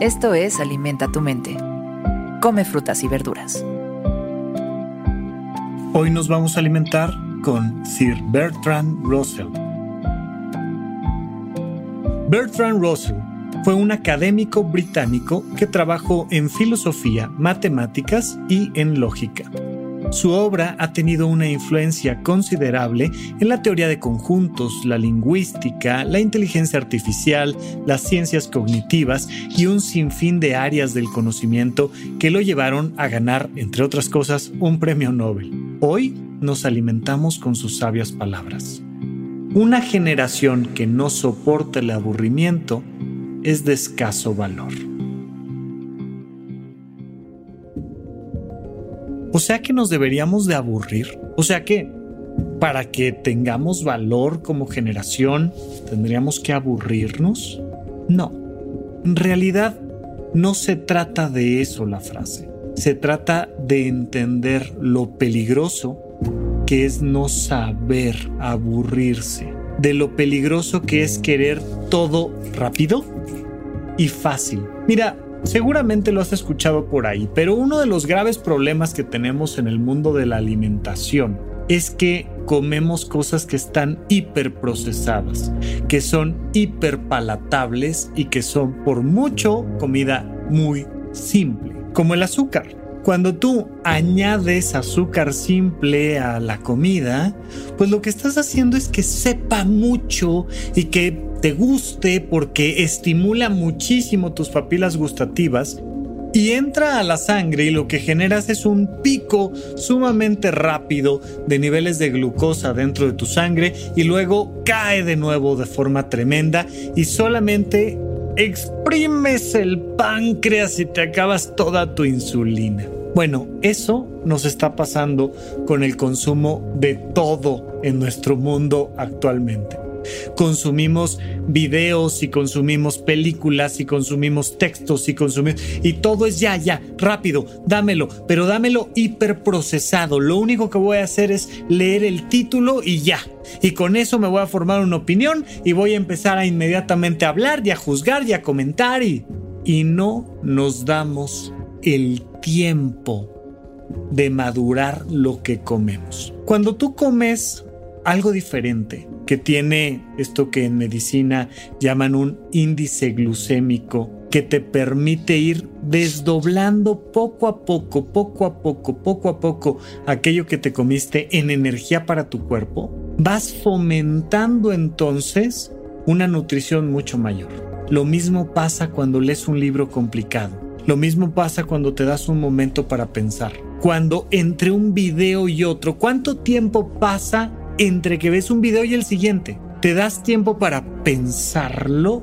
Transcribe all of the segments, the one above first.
Esto es Alimenta tu mente. Come frutas y verduras. Hoy nos vamos a alimentar con Sir Bertrand Russell. Bertrand Russell fue un académico británico que trabajó en filosofía, matemáticas y en lógica. Su obra ha tenido una influencia considerable en la teoría de conjuntos, la lingüística, la inteligencia artificial, las ciencias cognitivas y un sinfín de áreas del conocimiento que lo llevaron a ganar, entre otras cosas, un premio Nobel. Hoy nos alimentamos con sus sabias palabras. Una generación que no soporta el aburrimiento es de escaso valor. O sea que nos deberíamos de aburrir. O sea que para que tengamos valor como generación, tendríamos que aburrirnos. No, en realidad no se trata de eso la frase. Se trata de entender lo peligroso que es no saber aburrirse, de lo peligroso que es querer todo rápido y fácil. Mira, Seguramente lo has escuchado por ahí, pero uno de los graves problemas que tenemos en el mundo de la alimentación es que comemos cosas que están hiperprocesadas, que son hiperpalatables y que son por mucho comida muy simple, como el azúcar. Cuando tú añades azúcar simple a la comida, pues lo que estás haciendo es que sepa mucho y que te guste porque estimula muchísimo tus papilas gustativas y entra a la sangre y lo que generas es un pico sumamente rápido de niveles de glucosa dentro de tu sangre y luego cae de nuevo de forma tremenda y solamente exprimes el páncreas y te acabas toda tu insulina. Bueno, eso nos está pasando con el consumo de todo en nuestro mundo actualmente consumimos videos y consumimos películas y consumimos textos y consumimos y todo es ya, ya, rápido, dámelo, pero dámelo hiperprocesado. Lo único que voy a hacer es leer el título y ya. Y con eso me voy a formar una opinión y voy a empezar a inmediatamente hablar y a juzgar y a comentar y, y no nos damos el tiempo de madurar lo que comemos. Cuando tú comes algo diferente, que tiene esto que en medicina llaman un índice glucémico, que te permite ir desdoblando poco a poco, poco a poco, poco a poco aquello que te comiste en energía para tu cuerpo, vas fomentando entonces una nutrición mucho mayor. Lo mismo pasa cuando lees un libro complicado. Lo mismo pasa cuando te das un momento para pensar. Cuando entre un video y otro, ¿cuánto tiempo pasa entre que ves un video y el siguiente. ¿Te das tiempo para pensarlo?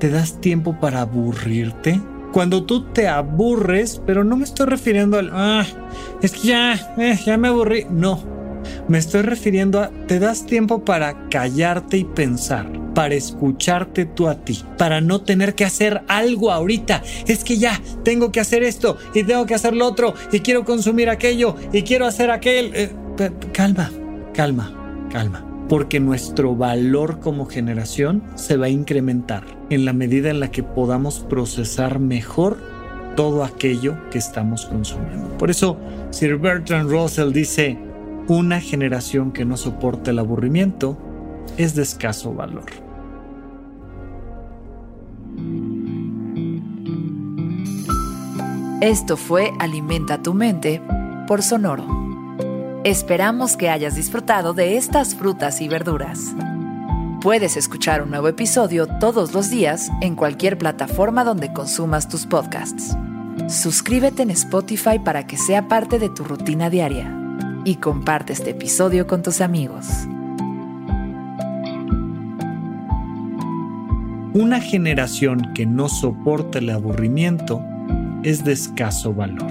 ¿Te das tiempo para aburrirte? Cuando tú te aburres, pero no me estoy refiriendo al, ah, es que ya, eh, ya me aburrí. No, me estoy refiriendo a, te das tiempo para callarte y pensar, para escucharte tú a ti, para no tener que hacer algo ahorita. Es que ya, tengo que hacer esto y tengo que hacer lo otro y quiero consumir aquello y quiero hacer aquel. Eh, calma, calma calma, porque nuestro valor como generación se va a incrementar en la medida en la que podamos procesar mejor todo aquello que estamos consumiendo. Por eso, Sir Bertrand Russell dice, una generación que no soporta el aburrimiento es de escaso valor. Esto fue Alimenta tu mente por Sonoro. Esperamos que hayas disfrutado de estas frutas y verduras. Puedes escuchar un nuevo episodio todos los días en cualquier plataforma donde consumas tus podcasts. suscríbete en Spotify para que sea parte de tu rutina diaria y comparte este episodio con tus amigos. Una generación que no soporta el aburrimiento es de escaso valor.